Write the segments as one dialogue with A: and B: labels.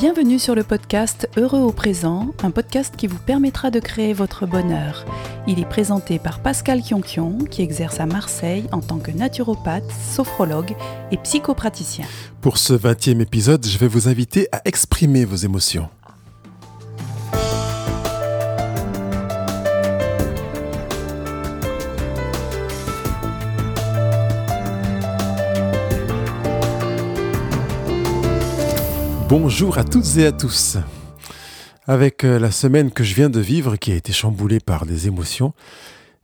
A: Bienvenue sur le podcast Heureux au présent, un podcast qui vous permettra de créer votre bonheur. Il est présenté par Pascal Kionkion, qui exerce à Marseille en tant que naturopathe, sophrologue et psychopraticien.
B: Pour ce 20e épisode, je vais vous inviter à exprimer vos émotions. Bonjour à toutes et à tous. Avec euh, la semaine que je viens de vivre, qui a été chamboulée par des émotions,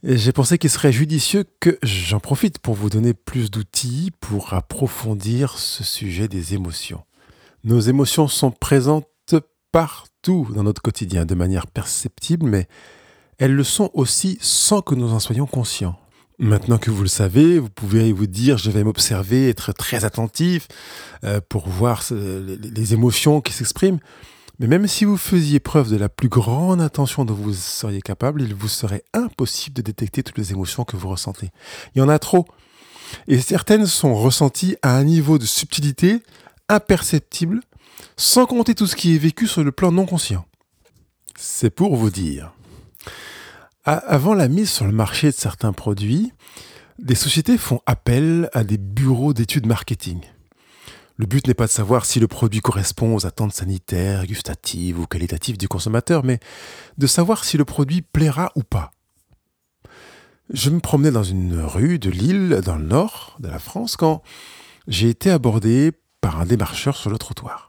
B: j'ai pensé qu'il serait judicieux que j'en profite pour vous donner plus d'outils pour approfondir ce sujet des émotions. Nos émotions sont présentes partout dans notre quotidien de manière perceptible, mais elles le sont aussi sans que nous en soyons conscients. Maintenant que vous le savez, vous pouvez vous dire je vais m'observer, être très attentif euh, pour voir les, émotions qui s'expriment. Mais même si vous faisiez preuve de la plus grande attention dont vous seriez capable, il vous serait impossible de détecter toutes les émotions que vous ressentez. Il y en a trop. Et certaines sont ressenties à un niveau de subtilité imperceptible, sans compter tout ce qui est vécu sur le plan non conscient. C'est pour vous dire. Avant la mise sur le marché de certains produits, des sociétés font appel à des bureaux d'études marketing. Le but n'est pas de savoir si le produit correspond aux attentes sanitaires, gustatives ou qualitatives du consommateur, mais de savoir si le produit plaira ou pas. Je me promenais dans une rue de Lille, dans le nord de la France, quand j'ai été abordé par un démarcheur sur le trottoir.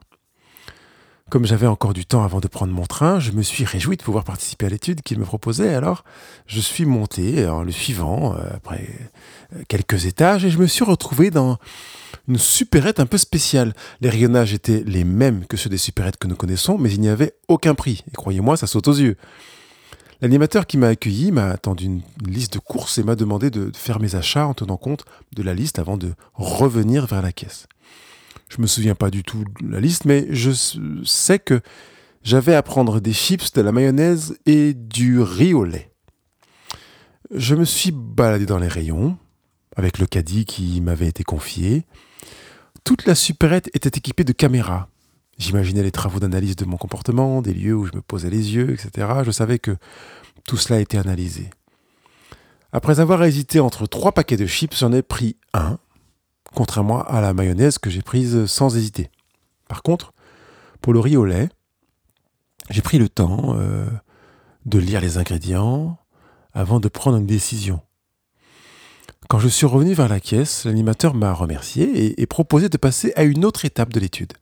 B: Comme j'avais encore du temps avant de prendre mon train, je me suis réjoui de pouvoir participer à l'étude qu'il me proposait. Alors, je suis monté en le suivant euh, après euh, quelques étages et je me suis retrouvé dans une supérette un peu spéciale. Les rayonnages étaient les mêmes que ceux des supérettes que nous connaissons, mais il n'y avait aucun prix. Et croyez-moi, ça saute aux yeux. L'animateur qui m'a accueilli m'a attendu une liste de courses et m'a demandé de faire mes achats en tenant compte de la liste avant de revenir vers la caisse. Je me souviens pas du tout de la liste, mais je sais que j'avais à prendre des chips, de la mayonnaise et du riz au lait. Je me suis baladé dans les rayons, avec le caddie qui m'avait été confié. Toute la supérette était équipée de caméras. J'imaginais les travaux d'analyse de mon comportement, des lieux où je me posais les yeux, etc. Je savais que tout cela était analysé. Après avoir hésité entre trois paquets de chips, j'en ai pris un contrairement à la mayonnaise que j'ai prise sans hésiter. Par contre, pour le riz au lait, j'ai pris le temps euh, de lire les ingrédients avant de prendre une décision. Quand je suis revenu vers la caisse, l'animateur m'a remercié et, proposé de passer à une autre étape de l'étude.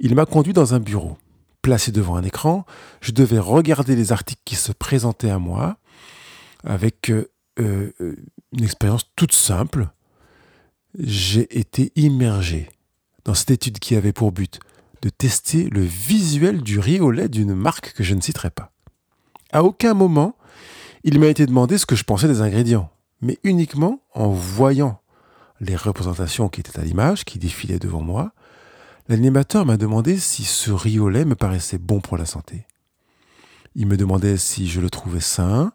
B: Il m'a conduit dans un bureau. Placé devant un écran, je devais regarder les articles qui se présentaient à moi avec euh, euh, une expérience toute simple j'ai été immergé dans cette étude qui avait pour but de tester le visuel du riz au lait d'une marque que je ne citerai pas. À aucun moment, il m'a été demandé ce que je pensais des ingrédients, mais uniquement en voyant les représentations qui étaient à l'image, qui défilaient devant moi, l'animateur m'a demandé si ce riz au lait me paraissait bon pour la santé. Il me demandait si je le trouvais sain,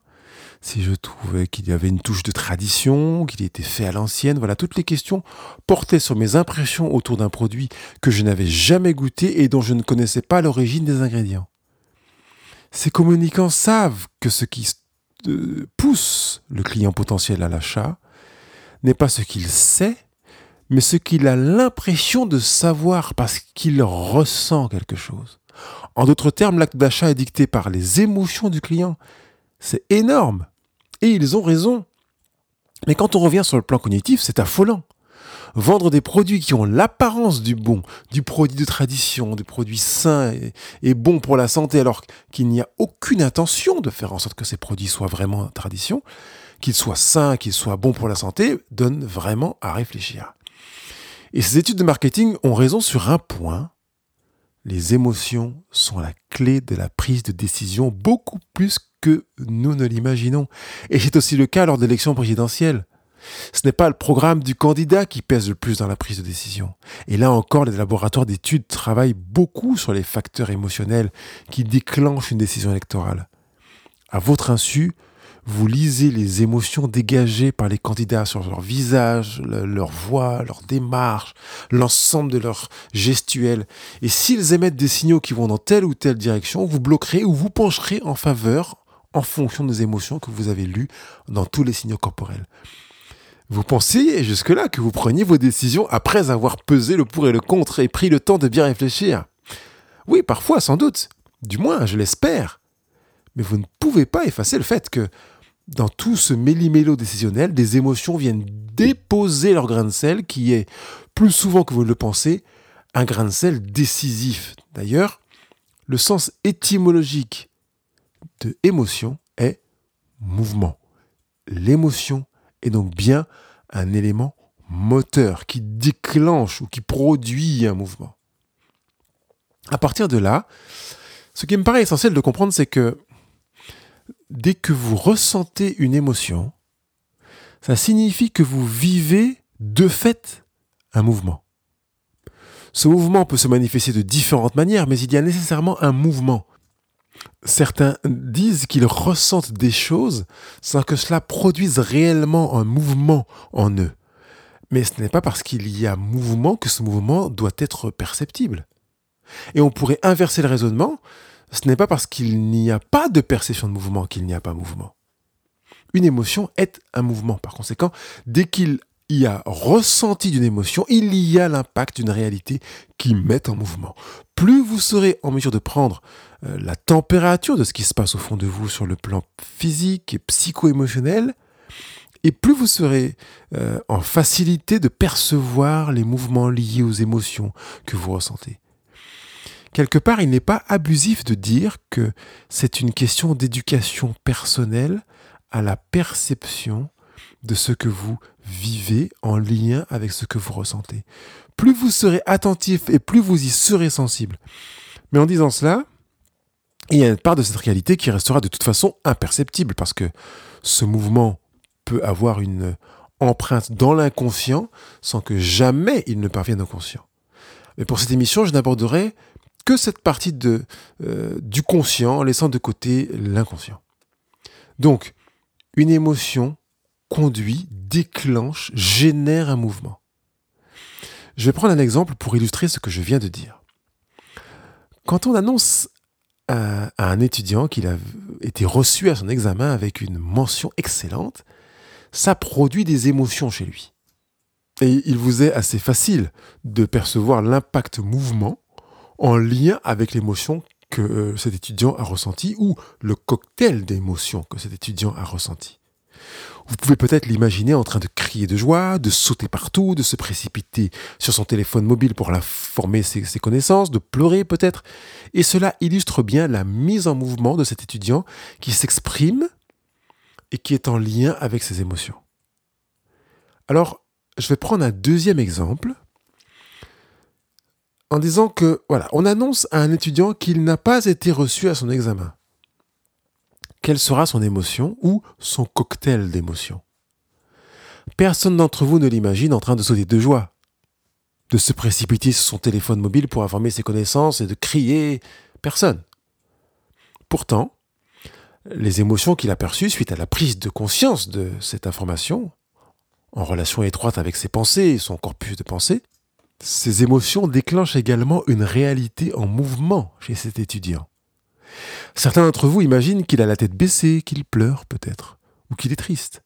B: si je trouvais qu'il y avait une touche de tradition, qu'il était fait à l'ancienne, voilà, toutes les questions portaient sur mes impressions autour d'un produit que je n'avais jamais goûté et dont je ne connaissais pas l'origine des ingrédients. Ces communicants savent que ce qui euh, pousse le client potentiel à l'achat n'est pas ce qu'il sait, mais ce qu'il a l'impression de savoir parce qu'il ressent quelque chose. En d'autres termes, l'acte d'achat est dicté par les émotions du client. C'est énorme. Et ils ont raison. Mais quand on revient sur le plan cognitif, c'est affolant. Vendre des produits qui ont l'apparence du bon, du produit de tradition, du produit sain et, bon pour la santé, alors qu'il n'y a aucune intention de faire en sorte que ces produits soient vraiment tradition, qu'ils soient sains, qu'ils soient bons pour la santé, donne vraiment à réfléchir. Et ces études de marketing ont raison sur un point. Les émotions sont la clé de la prise de décision beaucoup plus nous ne l'imaginons. Et c'est aussi le cas lors d'élections présidentielles. Ce n'est pas le programme du candidat qui pèse le plus dans la prise de décision. Et là encore, les laboratoires d'études travaillent beaucoup sur les facteurs émotionnels qui déclenchent une décision électorale. À votre insu, vous lisez les émotions dégagées par les candidats sur leur visage, leur voix, leur démarche, l'ensemble de leur gestuelle. Et s'ils émettent des signaux qui vont dans telle ou telle direction, vous bloquerez ou vous pencherez en faveur en fonction des émotions que vous avez lues dans tous les signaux corporels. Vous pensiez jusque-là que vous preniez vos décisions après avoir pesé le pour et le contre et pris le temps de bien réfléchir? Oui, parfois, sans doute. Du moins, je l'espère. Mais vous ne pouvez pas effacer le fait que dans tout ce méli-mélo décisionnel, des émotions viennent déposer leur grain de sel qui est, plus souvent que vous le pensez, un grain de sel décisif. D'ailleurs, le sens étymologique de émotion est mouvement. L'émotion est donc bien un élément moteur qui déclenche ou qui produit un mouvement. À partir de là, ce qui me paraît essentiel de comprendre, c'est que dès que vous ressentez une émotion, ça signifie que vous vivez de fait un mouvement. Ce mouvement peut se manifester de différentes manières, mais il y a nécessairement un mouvement. Certains disent qu'ils ressentent des choses sans que cela produise réellement un mouvement en eux. Mais ce n'est pas parce qu'il y a mouvement que ce mouvement doit être perceptible. Et on pourrait inverser le raisonnement ce n'est pas parce qu'il n'y a pas de perception de mouvement qu'il n'y a pas mouvement. Une émotion est un mouvement. Par conséquent, dès qu'il y a ressenti d'une émotion, il y a l'impact d'une réalité qui met en mouvement. Plus vous serez en mesure de prendre euh, la température de ce qui se passe au fond de vous sur le plan physique et psycho-émotionnel, et plus vous serez euh, en facilité de percevoir les mouvements liés aux émotions que vous ressentez. Quelque part, il n'est pas abusif de dire que c'est une question d'éducation personnelle à la perception de ce que vous vivez en lien avec ce que vous ressentez. Plus vous serez attentif et plus vous y serez sensible. Mais en disant cela, il y a une part de cette réalité qui restera de toute façon imperceptible parce que ce mouvement peut avoir une empreinte dans l'inconscient sans que jamais il ne parvienne au conscient. Mais pour cette émission, je n'aborderai que cette partie de, euh, du conscient, en laissant de côté l'inconscient. Donc, une émotion conduit, déclenche, génère un mouvement. Je vais prendre un exemple pour illustrer ce que je viens de dire. Quand on annonce à, un étudiant qu'il a été reçu à son examen avec une mention excellente, ça produit des émotions chez lui. Et il vous est assez facile de percevoir l'impact mouvement en lien avec l'émotion que euh, cet étudiant a ressenti ou le cocktail d'émotions que cet étudiant a ressenti. Vous pouvez peut-être l'imaginer en train de crier de joie, de sauter partout, de se précipiter sur son téléphone mobile pour informer ses, ses connaissances, de pleurer peut-être. Et cela illustre bien la mise en mouvement de cet étudiant qui s'exprime et qui est en lien avec ses émotions. Alors, je vais prendre un deuxième exemple en disant que, voilà, on annonce à un étudiant qu'il n'a pas été reçu à son examen. Quelle sera son émotion ou son cocktail d'émotions Personne d'entre vous ne l'imagine en train de sauter de joie, de se précipiter sur son téléphone mobile pour informer ses connaissances et de crier. Personne. Pourtant, les émotions qu'il a perçues suite à la prise de conscience de cette information, en relation étroite avec ses pensées et son corpus de pensée, ces émotions déclenchent également une réalité en mouvement chez cet étudiant. Certains d'entre vous imaginent qu'il a la tête baissée, qu'il pleure peut-être, ou qu'il est triste.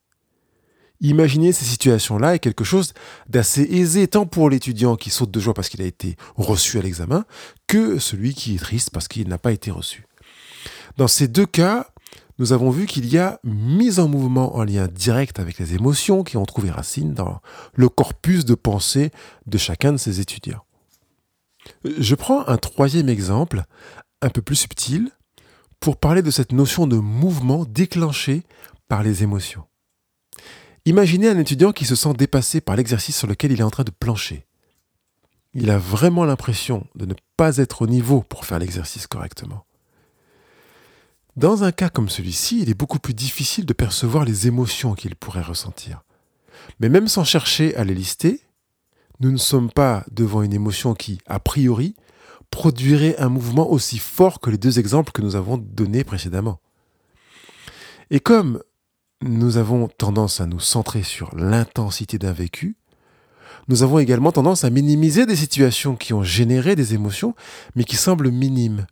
B: Imaginer ces situations-là est quelque chose d'assez aisé tant pour l'étudiant qui saute de joie parce qu'il a été reçu à l'examen que celui qui est triste parce qu'il n'a pas été reçu. Dans ces deux cas, nous avons vu qu'il y a mise en mouvement en lien direct avec les émotions qui ont trouvé racine dans le corpus de pensée de chacun de ces étudiants. Je prends un troisième exemple, un peu plus subtil, pour parler de cette notion de mouvement déclenché par les émotions. Imaginez un étudiant qui se sent dépassé par l'exercice sur lequel il est en train de plancher. Il a vraiment l'impression de ne pas être au niveau pour faire l'exercice correctement. Dans un cas comme celui-ci, il est beaucoup plus difficile de percevoir les émotions qu'il pourrait ressentir. Mais même sans chercher à les lister, nous ne sommes pas devant une émotion qui, a priori, produirait un mouvement aussi fort que les deux exemples que nous avons donnés précédemment. Et comme nous avons tendance à nous centrer sur l'intensité d'un vécu. Nous avons également tendance à minimiser des situations qui ont généré des émotions, mais qui semblent minimes.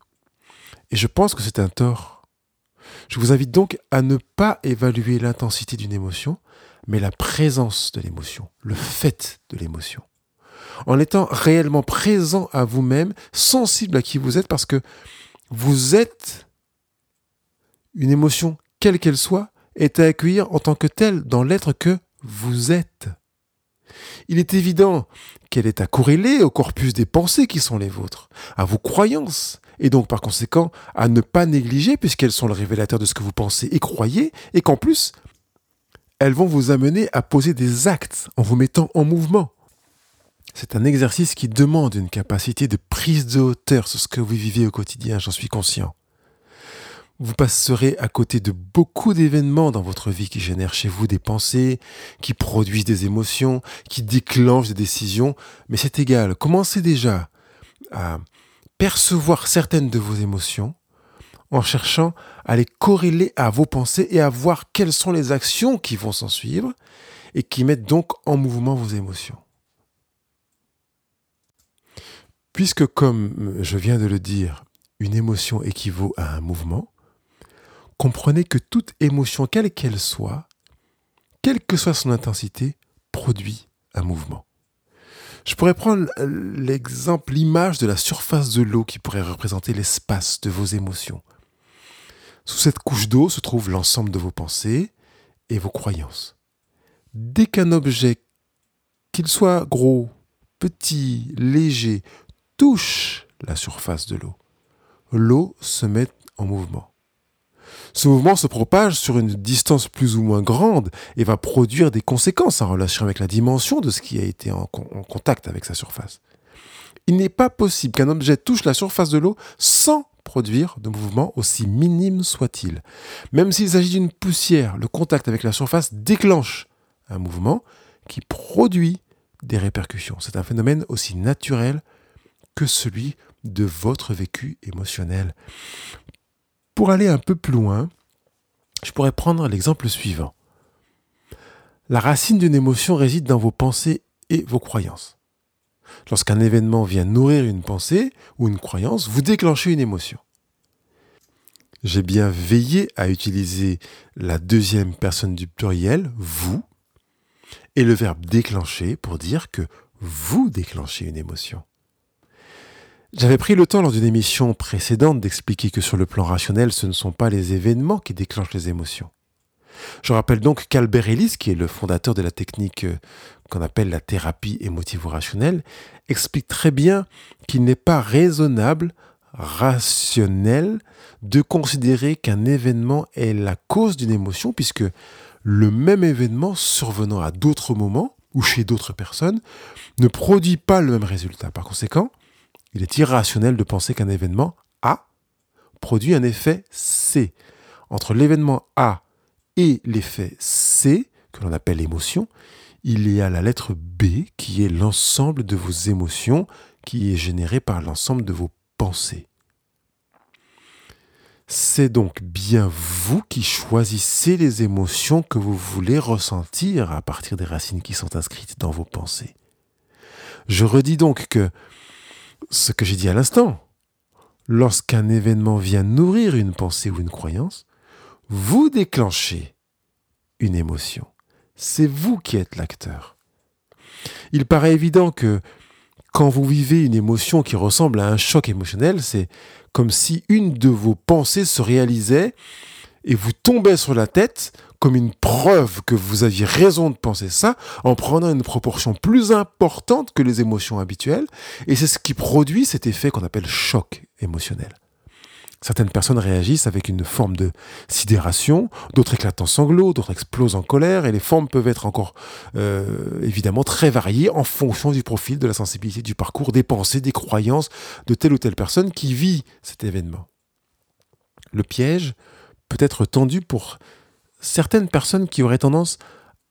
B: Et je pense que c'est un tort. Je vous invite donc à ne pas évaluer l'intensité d'une émotion, mais la présence de l'émotion, le fait de l'émotion. En étant réellement présent à vous-même, sensible à qui vous êtes, parce que vous êtes une émotion, quelle qu'elle soit, est à accueillir en tant que telle dans l'être que vous êtes. Il est évident qu'elle est à corréler au corpus des pensées qui sont les vôtres, à vos croyances, et donc par conséquent à ne pas négliger puisqu'elles sont le révélateur de ce que vous pensez et croyez, et qu'en plus, elles vont vous amener à poser des actes en vous mettant en mouvement. C'est un exercice qui demande une capacité de prise de hauteur sur ce que vous vivez au quotidien, j'en suis conscient. Vous passerez à côté de beaucoup d'événements dans votre vie qui génèrent chez vous des pensées, qui produisent des émotions, qui déclenchent des décisions, mais c'est égal. Commencez déjà à percevoir certaines de vos émotions en cherchant à les corréler à vos pensées et à voir quelles sont les actions qui vont s'en suivre et qui mettent donc en mouvement vos émotions. Puisque, comme je viens de le dire, une émotion équivaut à un mouvement, comprenez que toute émotion, quelle qu'elle soit, quelle que soit son intensité, produit un mouvement. Je pourrais prendre l'exemple, l'image de la surface de l'eau qui pourrait représenter l'espace de vos émotions. Sous cette couche d'eau se trouve l'ensemble de vos pensées et vos croyances. Dès qu'un objet, qu'il soit gros, petit, léger, touche la surface de l'eau, l'eau se met en mouvement. Ce mouvement se propage sur une distance plus ou moins grande et va produire des conséquences en relation avec la dimension de ce qui a été en, contact avec sa surface. Il n'est pas possible qu'un objet touche la surface de l'eau sans produire de mouvement aussi minime soit-il. Même s'il s'agit d'une poussière, le contact avec la surface déclenche un mouvement qui produit des répercussions. C'est un phénomène aussi naturel que celui de votre vécu émotionnel. Pour aller un peu plus loin, je pourrais prendre l'exemple suivant. La racine d'une émotion réside dans vos pensées et vos croyances. Lorsqu'un événement vient nourrir une pensée ou une croyance, vous déclenchez une émotion. J'ai bien veillé à utiliser la deuxième personne du pluriel, vous, et le verbe déclencher pour dire que vous déclenchez une émotion. J'avais pris le temps lors d'une émission précédente d'expliquer que sur le plan rationnel, ce ne sont pas les événements qui déclenchent les émotions. Je rappelle donc qu'Albert Ellis, qui est le fondateur de la technique euh, qu'on appelle la thérapie émotivo-rationnelle, explique très bien qu'il n'est pas raisonnable, rationnel, de considérer qu'un événement est la cause d'une émotion, puisque le même événement survenant à d'autres moments ou chez d'autres personnes ne produit pas le même résultat. Par conséquent, il est irrationnel de penser qu'un événement A produit un effet C. Entre l'événement A et l'effet C, que l'on appelle émotion, il y a la lettre B qui est l'ensemble de vos émotions qui est généré par l'ensemble de vos pensées. C'est donc bien vous qui choisissez les émotions que vous voulez ressentir à partir des racines qui sont inscrites dans vos pensées. Je redis donc que ce que j'ai dit à l'instant. Lorsqu'un événement vient nourrir une pensée ou une croyance, vous déclenchez une émotion. C'est vous qui êtes l'acteur. Il paraît évident que quand vous vivez une émotion qui ressemble à un choc émotionnel, c'est comme si une de vos pensées se réalisait et vous tombait sur la tête comme une preuve que vous aviez raison de penser ça, en prenant une proportion plus importante que les émotions habituelles, et c'est ce qui produit cet effet qu'on appelle choc émotionnel. Certaines personnes réagissent avec une forme de sidération, d'autres éclatent en sanglots, d'autres explosent en colère, et les formes peuvent être encore euh, évidemment très variées en fonction du profil, de la sensibilité, du parcours, des pensées, des croyances de telle ou telle personne qui vit cet événement. Le piège peut être tendu pour certaines personnes qui auraient tendance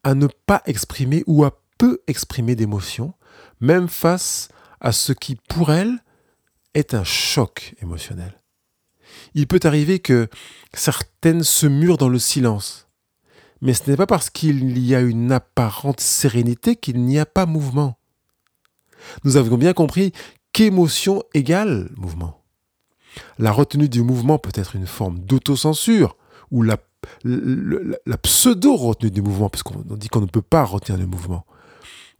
B: à ne pas exprimer ou à peu exprimer d'émotions, même face à ce qui pour elles est un choc émotionnel. Il peut arriver que certaines se murent dans le silence, Mais ce n'est pas parce qu'il y a une apparente sérénité qu'il n'y a pas mouvement. Nous avons bien compris qu'émotion égale mouvement. La retenue du mouvement peut être une forme d'autocensure ou la, la, pseudo-retenue du mouvement, puisqu'on dit qu'on ne peut pas retenir le mouvement.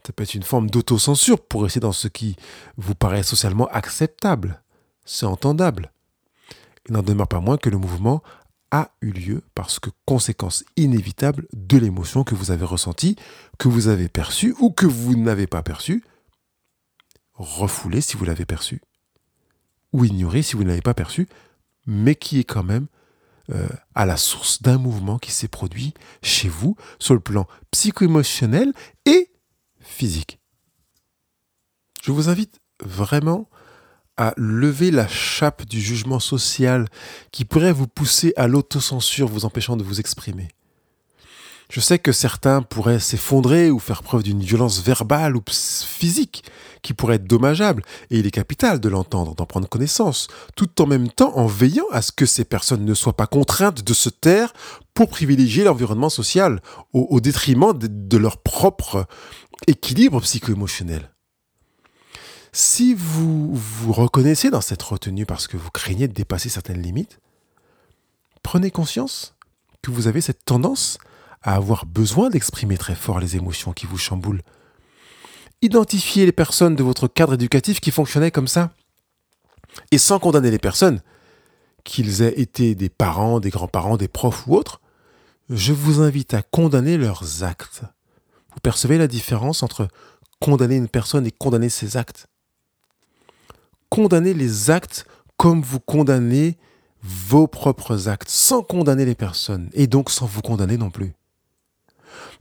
B: Ça peut être une forme d'autocensure pour rester dans ce qui vous paraît socialement acceptable. C'est entendable. Il n'en demeure pas moins que le mouvement a eu lieu parce que conséquence inévitable de l'émotion que vous avez ressentie, que vous avez perçue ou que vous n'avez pas perçue, refoulée si vous l'avez perçue, ou ignorée si vous ne l'avez pas perçue, mais qui est quand même euh, à la source d'un mouvement qui s'est produit chez vous sur le plan psycho-émotionnel et physique. Je vous invite vraiment à lever la chape du jugement social qui pourrait vous pousser à l'autocensure vous empêchant de vous exprimer. Je sais que certains pourraient s'effondrer ou faire preuve d'une violence verbale ou physique qui pourrait être dommageable, et il est capital de l'entendre, d'en prendre connaissance, tout en même temps en veillant à ce que ces personnes ne soient pas contraintes de se taire pour privilégier l'environnement social, au, détriment de leur propre équilibre psycho-émotionnel. Si vous vous reconnaissez dans cette retenue parce que vous craignez de dépasser certaines limites, prenez conscience que vous avez cette tendance à avoir besoin d'exprimer très fort les émotions qui vous chamboulent. Identifiez les personnes de votre cadre éducatif qui fonctionnaient comme ça. Et sans condamner les personnes, qu'ils aient été des parents, des grands-parents, des profs ou autres, je vous invite à condamner leurs actes. Vous percevez la différence entre condamner une personne et condamner ses actes condamnez les actes comme vous condamnez vos propres actes, sans condamner les personnes, et donc sans vous condamner non plus.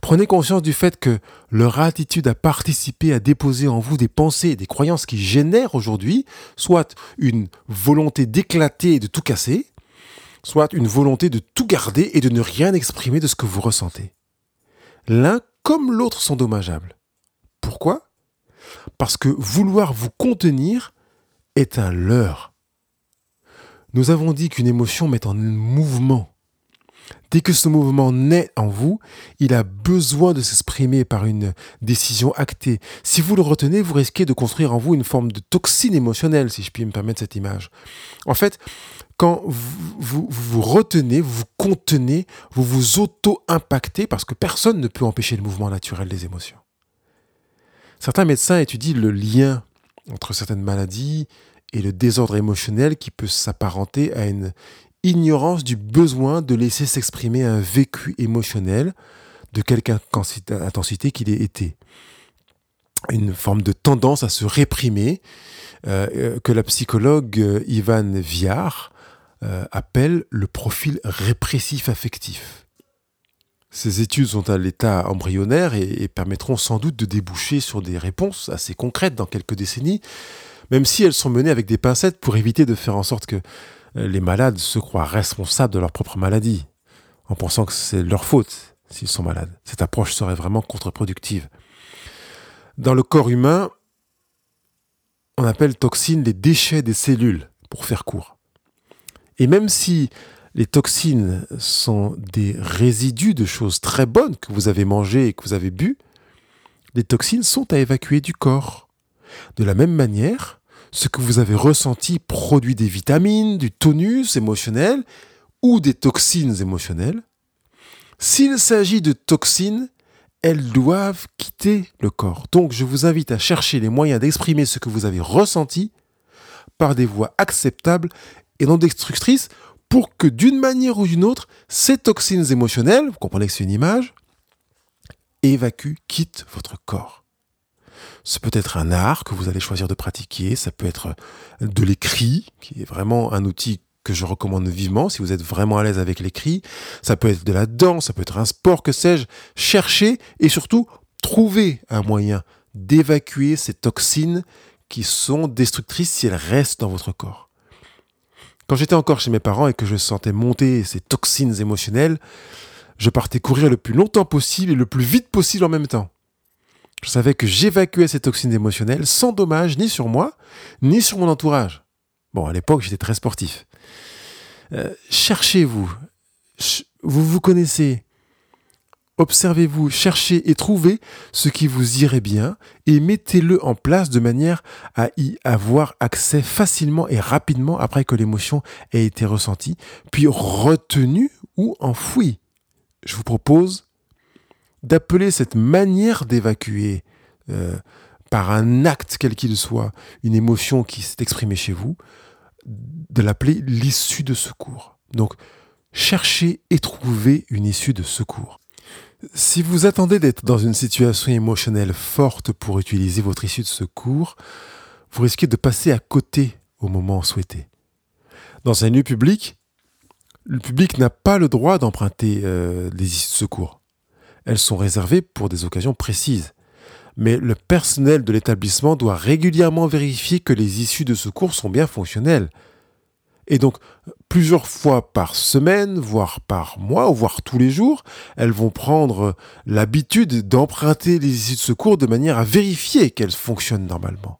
B: Prenez conscience du fait que leur attitude à participer à déposer en vous des pensées et des croyances qui génèrent aujourd'hui soit une volonté d'éclater et de tout casser, soit une volonté de tout garder et de ne rien exprimer de ce que vous ressentez. L'un comme l'autre sont dommageables. Pourquoi? Parce que vouloir vous contenir est un leurre. Nous avons dit qu'une émotion met en mouvement. Dès que ce mouvement naît en vous, il a besoin de s'exprimer par une décision actée. Si vous le retenez, vous risquez de construire en vous une forme de toxine émotionnelle, si je puis me permettre cette image. En fait, quand vous vous, retenez, vous vous contenez, vous vous auto-impactez parce que personne ne peut empêcher le mouvement naturel des émotions. Certains médecins étudient le lien entre certaines maladies et le désordre émotionnel qui peut s'apparenter à une ignorance du besoin de laisser s'exprimer un vécu émotionnel de quelque intensité qu'il ait été. Une forme de tendance à se réprimer euh, euh, que la psychologue euh, Ivan Viard appelle le profil répressif affectif. Ces études sont à l'état embryonnaire et, permettront sans doute de déboucher sur des réponses assez concrètes dans quelques décennies, même si elles sont menées avec des pincettes pour éviter de faire en sorte que les malades se croient responsables de leur propre maladie, en pensant que c'est leur faute s'ils sont malades. Cette approche serait vraiment contre-productive. Dans le corps humain, on appelle toxines les déchets des cellules, pour faire court. Et même si les toxines sont des résidus de choses très bonnes que vous avez mangées et que vous avez bu. Les toxines sont à évacuer du corps. De la même manière, ce que vous avez ressenti produit des vitamines, du tonus émotionnel ou des toxines émotionnelles. S'il s'agit de toxines, elles doivent quitter le corps. Donc je vous invite à chercher les moyens d'exprimer ce que vous avez ressenti par des voies acceptables et non destructrices pour que d'une manière ou d'une autre, ces toxines émotionnelles, vous comprenez que c'est une image, évacuent, quittent votre corps. Ce peut être un art que vous allez choisir de pratiquer, ça peut être de l'écrit, qui est vraiment un outil que je recommande vivement si vous êtes vraiment à l'aise avec l'écrit. Ça peut être de la danse, ça peut être un sport, que sais-je. Cherchez et surtout trouvez un moyen d'évacuer ces toxines qui sont destructrices si elles restent dans votre corps. Quand j'étais encore chez mes parents et que je sentais monter ces toxines émotionnelles, je partais courir le plus longtemps possible et le plus vite possible en même temps. Je savais que j'évacuais ces toxines émotionnelles sans dommage ni sur moi, ni sur mon entourage. Bon, à l'époque, j'étais très sportif. Euh, cherchez-vous. Vous vous connaissez. Observez-vous, cherchez et trouvez ce qui vous irait bien et mettez-le en place de manière à y avoir accès facilement et rapidement après que l'émotion ait été ressentie, puis retenue ou enfouie. Je vous propose d'appeler cette manière d'évacuer euh, par un acte quel qu'il soit une émotion qui s'est exprimée chez vous, de l'appeler l'issue de secours. Donc, cherchez et trouvez une issue de secours. Si vous attendez d'être dans une situation émotionnelle forte pour utiliser votre issue de secours, vous risquez de passer à côté au moment souhaité. Dans un lieu public, le public n'a pas le droit d'emprunter euh, les issues de secours. Elles sont réservées pour des occasions précises. Mais le personnel de l'établissement doit régulièrement vérifier que les issues de secours sont bien fonctionnelles. Et donc, plusieurs fois par semaine, voire par mois, voire tous les jours, elles vont prendre l'habitude d'emprunter les issues de secours de manière à vérifier qu'elles fonctionnent normalement.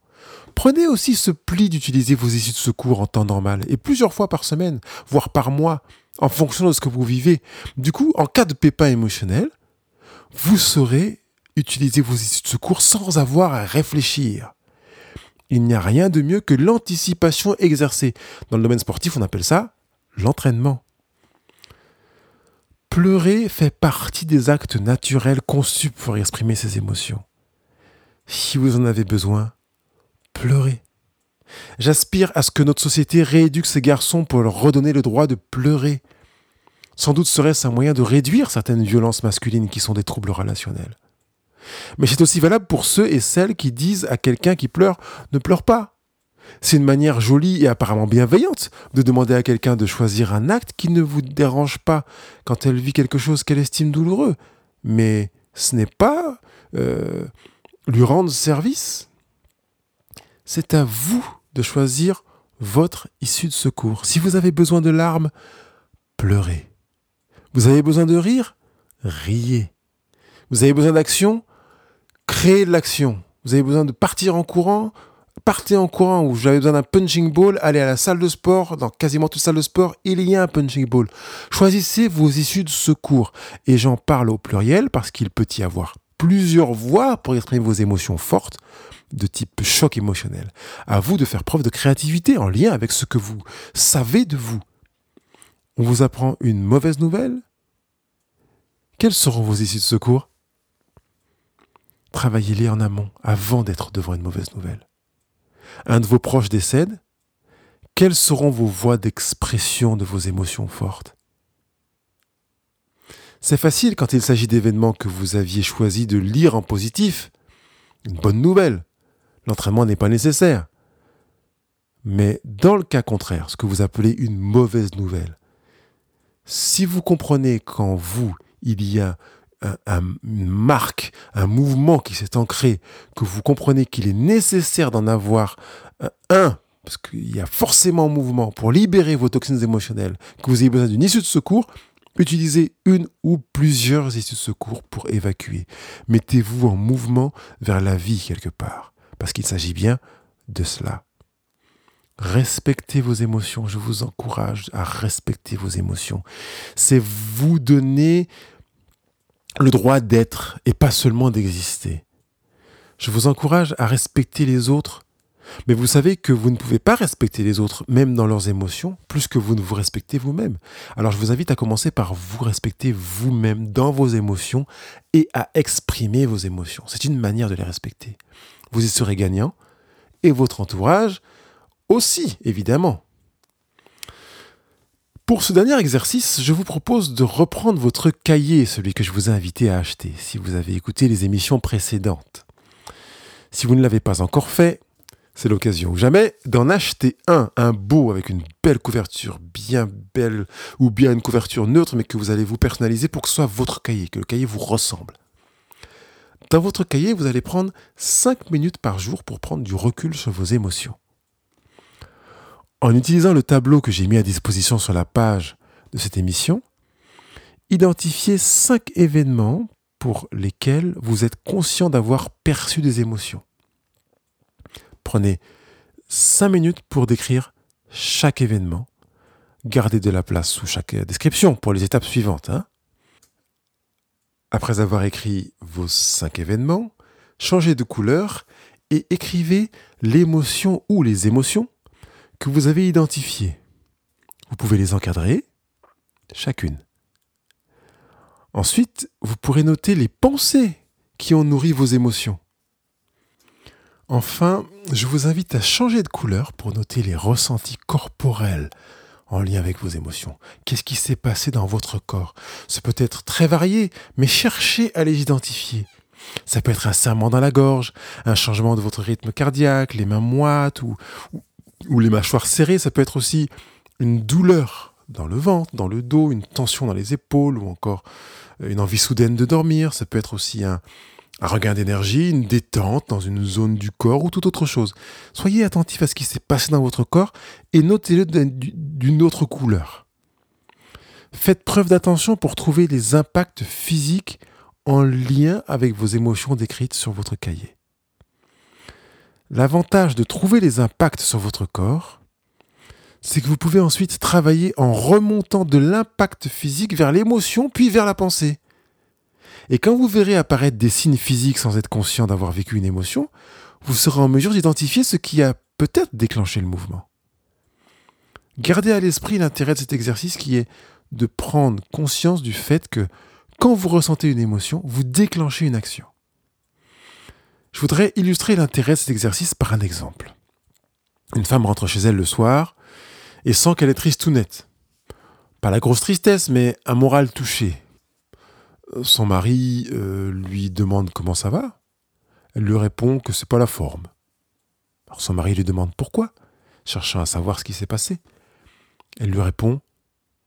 B: Prenez aussi ce pli d'utiliser vos issues de secours en temps normal, et plusieurs fois par semaine, voire par mois, en fonction de ce que vous vivez. Du coup, en cas de pépin émotionnel, vous saurez utiliser vos issues de secours sans avoir à réfléchir. Il n'y a rien de mieux que l'anticipation exercée. Dans le domaine sportif, on appelle ça l'entraînement. Pleurer fait partie des actes naturels conçus pour exprimer ses émotions. Si vous en avez besoin, pleurez. J'aspire à ce que notre société rééduque ces garçons pour leur redonner le droit de pleurer. Sans doute serait-ce un moyen de réduire certaines violences masculines qui sont des troubles relationnels. Mais c'est aussi valable pour ceux et celles qui disent à quelqu'un qui pleure ne pleure pas. C'est une manière jolie et apparemment bienveillante de demander à quelqu'un de choisir un acte qui ne vous dérange pas quand elle vit quelque chose qu'elle estime douloureux. Mais ce n'est pas euh, lui rendre service. C'est à vous de choisir votre issue de secours. Si vous avez besoin de larmes, pleurez. Vous avez besoin de rire? Riez. Vous avez besoin d'action? Créez de l'action. Vous avez besoin de partir en courant? Partez en courant ou vous avez besoin d'un punching ball, allez à la salle de sport, dans quasiment toute salle de sport, il y a un punching ball. Choisissez vos issues de secours. Et j'en parle au pluriel parce qu'il peut y avoir plusieurs voies pour exprimer vos émotions fortes de type choc émotionnel. À vous de faire preuve de créativité en lien avec ce que vous savez de vous. On vous apprend une mauvaise nouvelle? Quelles seront vos issues de secours? Travaillez-les en amont avant d'être devant une mauvaise nouvelle. Un de vos proches décède Quelles seront vos voies d'expression de vos émotions fortes? C'est facile quand il s'agit d'événements que vous aviez choisi de lire en positif. Une bonne nouvelle. L'entraînement n'est pas nécessaire. Mais dans le cas contraire, ce que vous appelez une mauvaise nouvelle, si vous comprenez qu'en vous, il y a une marque, un mouvement qui s'est ancré, que vous comprenez qu'il est nécessaire d'en avoir un, parce qu'il y a forcément un mouvement pour libérer vos toxines émotionnelles, que vous ayez besoin d'une issue de secours, utilisez une ou plusieurs issues de secours pour évacuer. Mettez-vous en mouvement vers la vie quelque part, parce qu'il s'agit bien de cela. Respectez vos émotions. Je vous encourage à respecter vos émotions. C'est vous donner le droit d'être et pas seulement d'exister. Je vous encourage à respecter les autres, mais vous savez que vous ne pouvez pas respecter les autres, même dans leurs émotions, plus que vous ne vous respectez vous-même. Alors je vous invite à commencer par vous respecter vous-même dans vos émotions et à exprimer vos émotions. C'est une manière de les respecter. Vous y serez gagnant et votre entourage aussi, évidemment. Pour ce dernier exercice, je vous propose de reprendre votre cahier, celui que je vous ai invité à acheter, si vous avez écouté les émissions précédentes. Si vous ne l'avez pas encore fait, c'est l'occasion ou jamais d'en acheter un, un beau avec une belle couverture, bien belle, ou bien une couverture neutre, mais que vous allez vous personnaliser pour que ce soit votre cahier, que le cahier vous ressemble. Dans votre cahier, vous allez prendre 5 minutes par jour pour prendre du recul sur vos émotions. En utilisant le tableau que j'ai mis à disposition sur la page de cette émission, identifiez 5 événements pour lesquels vous êtes conscient d'avoir perçu des émotions. Prenez 5 minutes pour décrire chaque événement. Gardez de la place sous chaque description pour les étapes suivantes. Hein. Après avoir écrit vos cinq événements, changez de couleur et écrivez l'émotion ou les émotions que vous avez identifiées. Vous pouvez les encadrer, chacune. Ensuite, vous pourrez noter les pensées qui ont nourri vos émotions. Enfin, je vous invite à changer de couleur pour noter les ressentis corporels en lien avec vos émotions. Qu'est-ce qui s'est passé dans votre corps? Ce peut être très varié, mais cherchez à les identifier. Ça peut être un serrement dans la gorge, un changement de votre rythme cardiaque, les mains moites ou, ou les mâchoires serrées. Ça peut être aussi une douleur dans le ventre, dans le dos, une tension dans les épaules ou encore une envie soudaine de dormir. Ça peut être aussi un, un regain d'énergie, une détente dans une zone du corps ou toute autre chose. Soyez attentif à ce qui s'est passé dans votre corps et notez-le d'une autre couleur. Faites preuve d'attention pour trouver les impacts physiques en lien avec vos émotions décrites sur votre cahier. L'avantage de trouver les impacts sur votre corps, c'est que vous pouvez ensuite travailler en remontant de l'impact physique vers l'émotion puis vers la pensée. Et quand vous verrez apparaître des signes physiques sans être conscient d'avoir vécu une émotion, vous serez en mesure d'identifier ce qui a peut-être déclenché le mouvement. Gardez à l'esprit l'intérêt de cet exercice qui est de prendre conscience du fait que quand vous ressentez une émotion, vous déclenchez une action. Je voudrais illustrer l'intérêt de cet exercice par un exemple. Une femme rentre chez elle le soir et sent qu'elle est triste ou nette. Pas la grosse tristesse, mais un moral touché, son mari euh, lui demande comment ça va. Elle lui répond que c'est pas la forme. Son mari lui demande pourquoi, cherchant à savoir ce qui s'est passé. Elle lui répond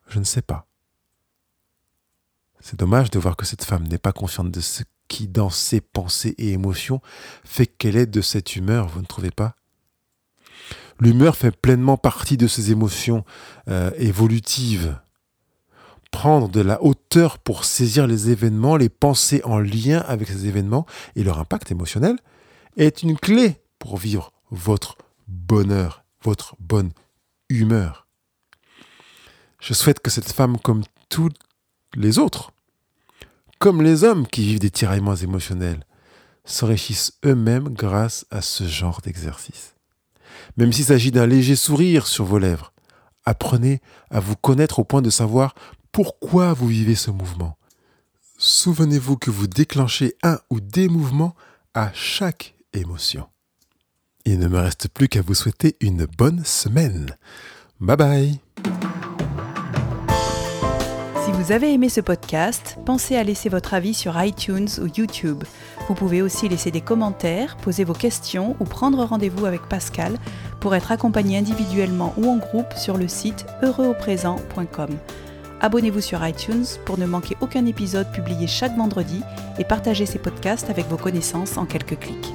B: Je ne sais pas. C'est dommage de voir que cette femme n'est pas consciente de ce qui, dans ses pensées et émotions, fait qu'elle est de cette humeur, vous ne trouvez pas? L'humeur fait pleinement partie de ses émotions euh, évolutives prendre de la hauteur pour saisir les événements, les penser en lien avec ces événements et leur impact émotionnel est une clé pour vivre votre bonheur, votre bonne humeur. Je souhaite que cette femme, comme toutes les autres, comme les hommes qui vivent des tiraillements émotionnels, s'enrichissent eux-mêmes grâce à ce genre d'exercice. Même s'il s'agit d'un léger sourire sur vos lèvres, apprenez à vous connaître au point de savoir pourquoi vous vivez ce mouvement. Souvenez-vous que vous déclenchez un ou des mouvements à chaque émotion. Il ne me reste plus qu'à vous souhaiter une bonne semaine. Bye bye
A: vous avez aimé ce podcast, pensez à laisser votre avis sur iTunes ou YouTube. Vous pouvez aussi laisser des commentaires, poser vos questions ou prendre rendez-vous avec Pascal pour être accompagné individuellement ou en groupe sur le site heureuxauprésent.com. Abonnez-vous sur iTunes pour ne manquer aucun épisode publié chaque vendredi et partagez ces podcasts avec vos connaissances en quelques clics.